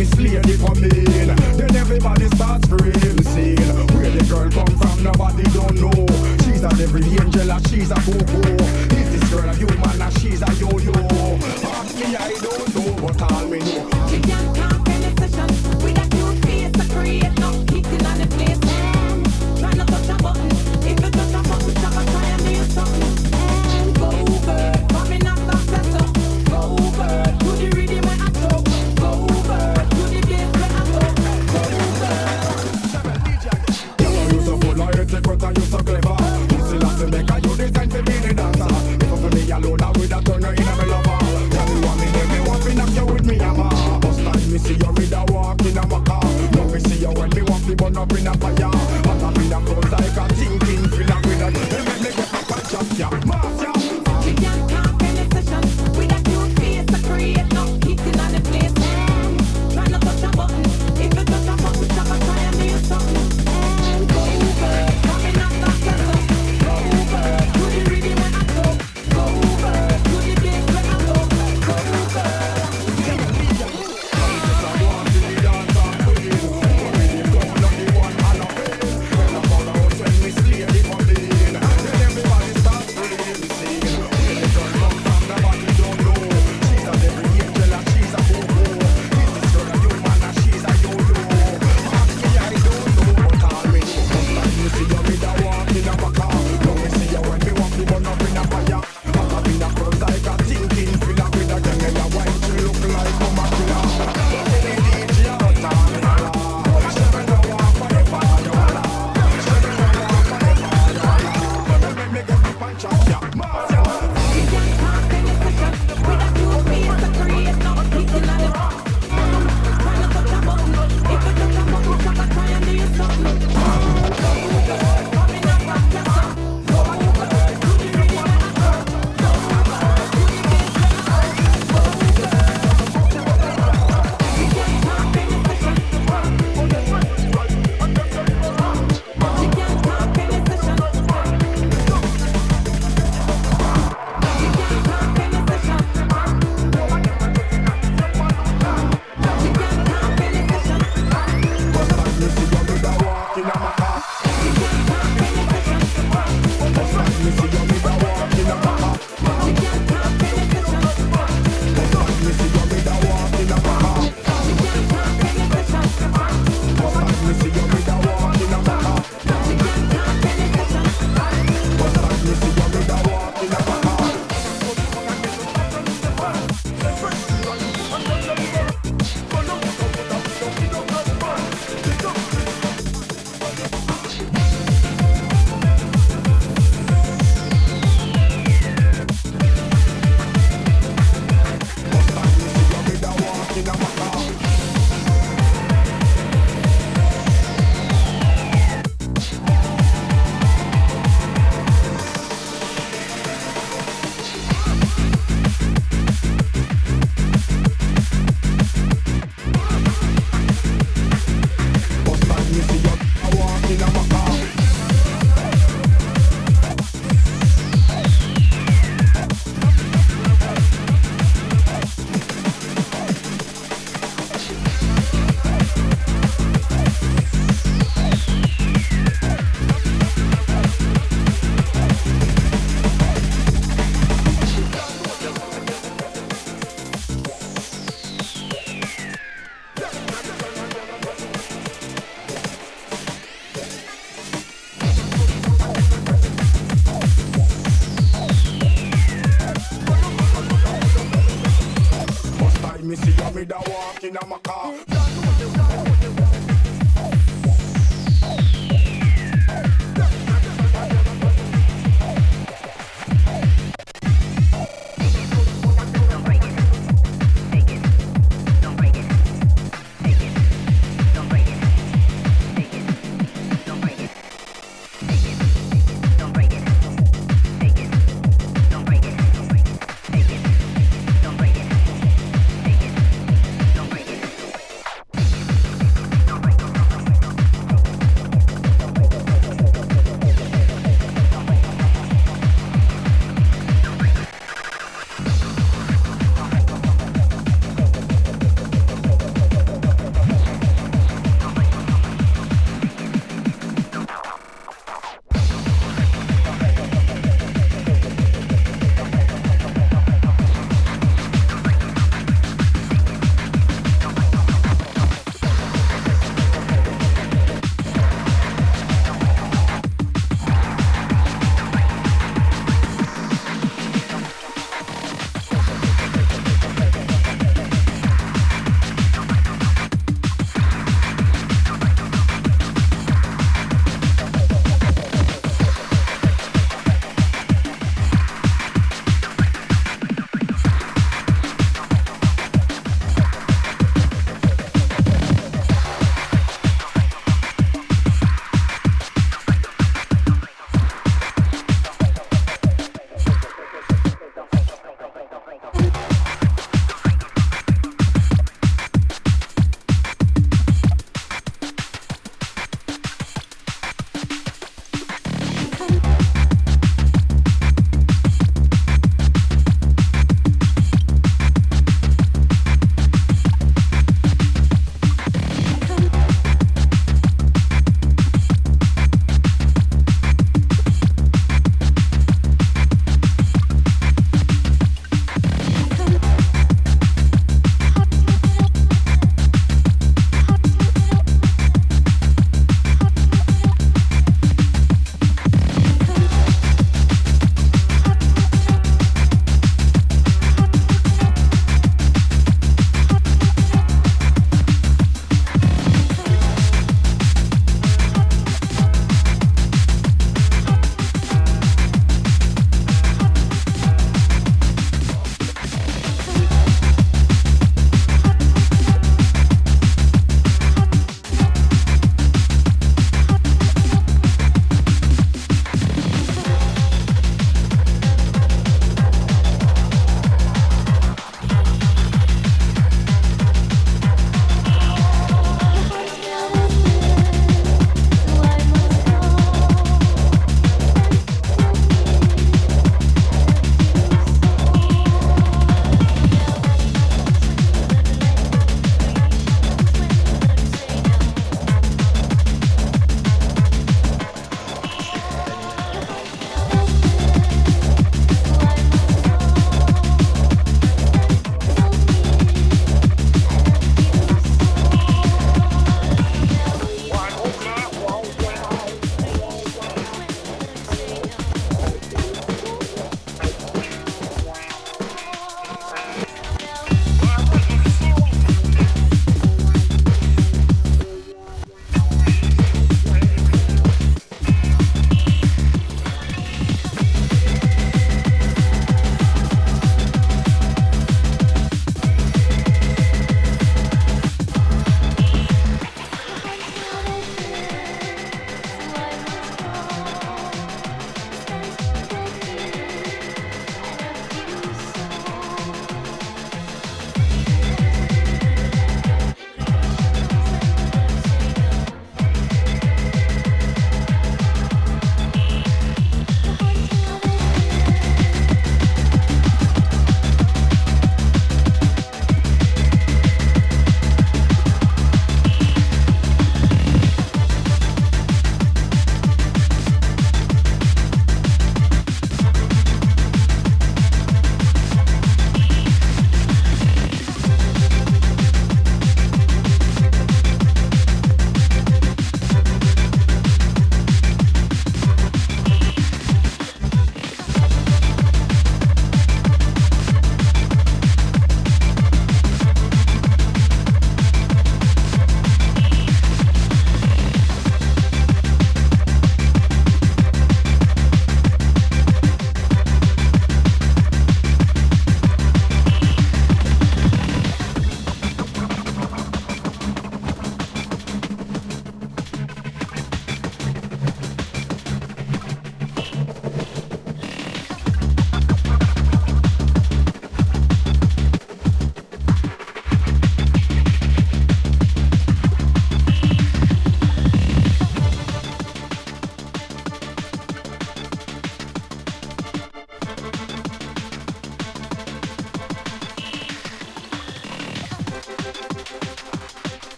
we slay the famine. Then everybody starts screaming, saying, Where the girl come from, nobody don't know. She's a every angel, she's a go-go.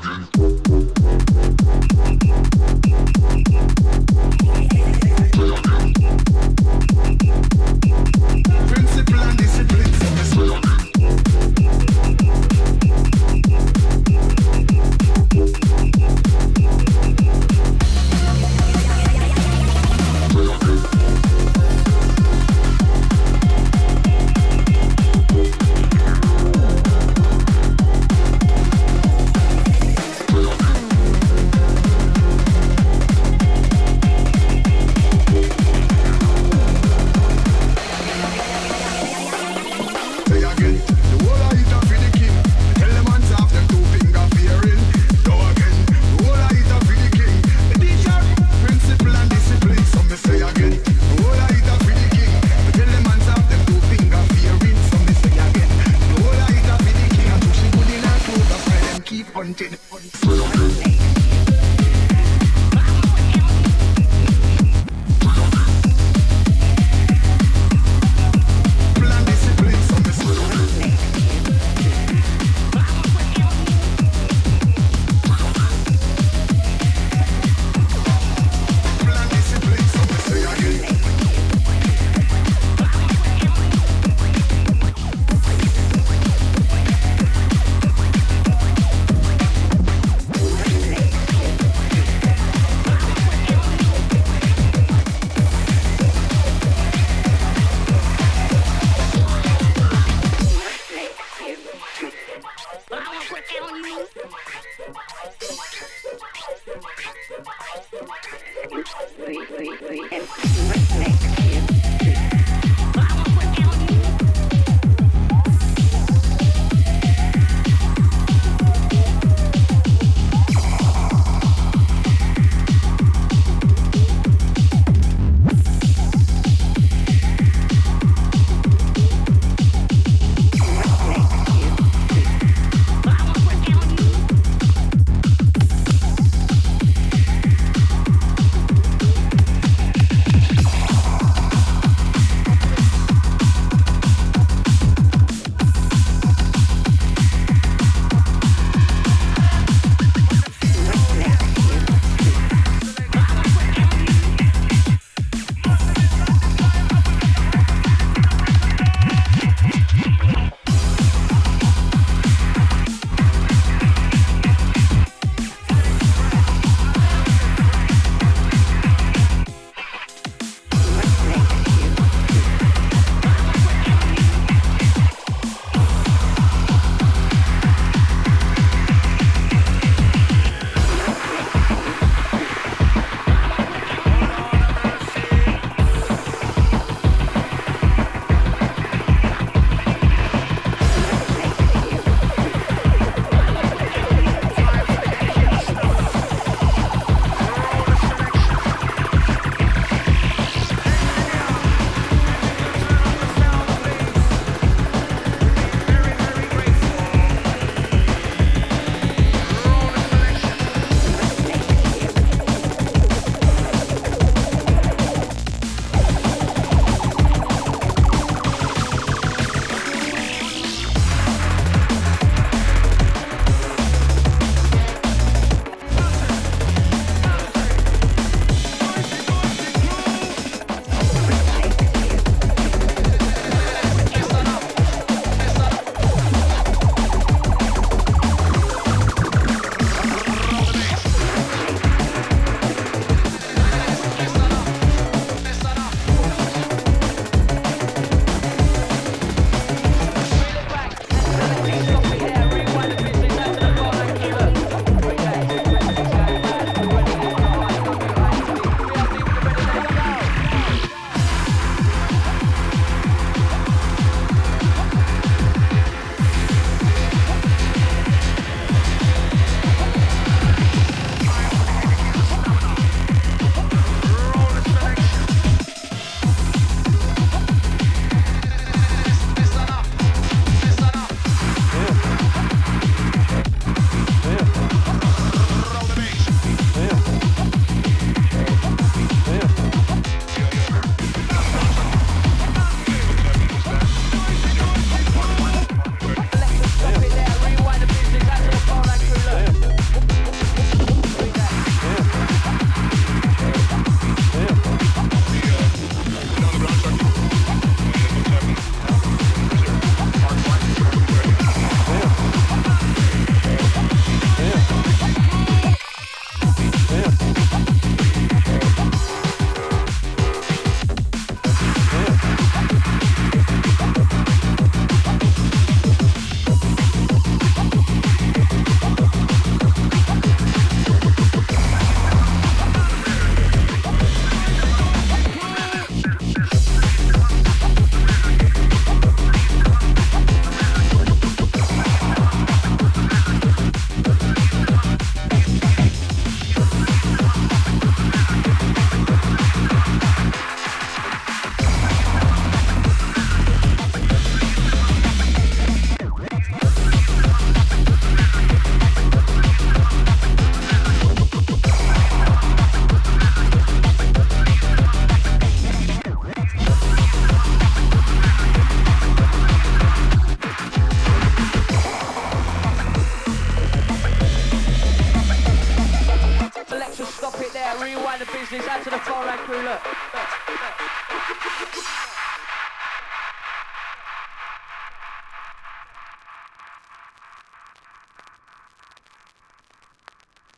Sergeant.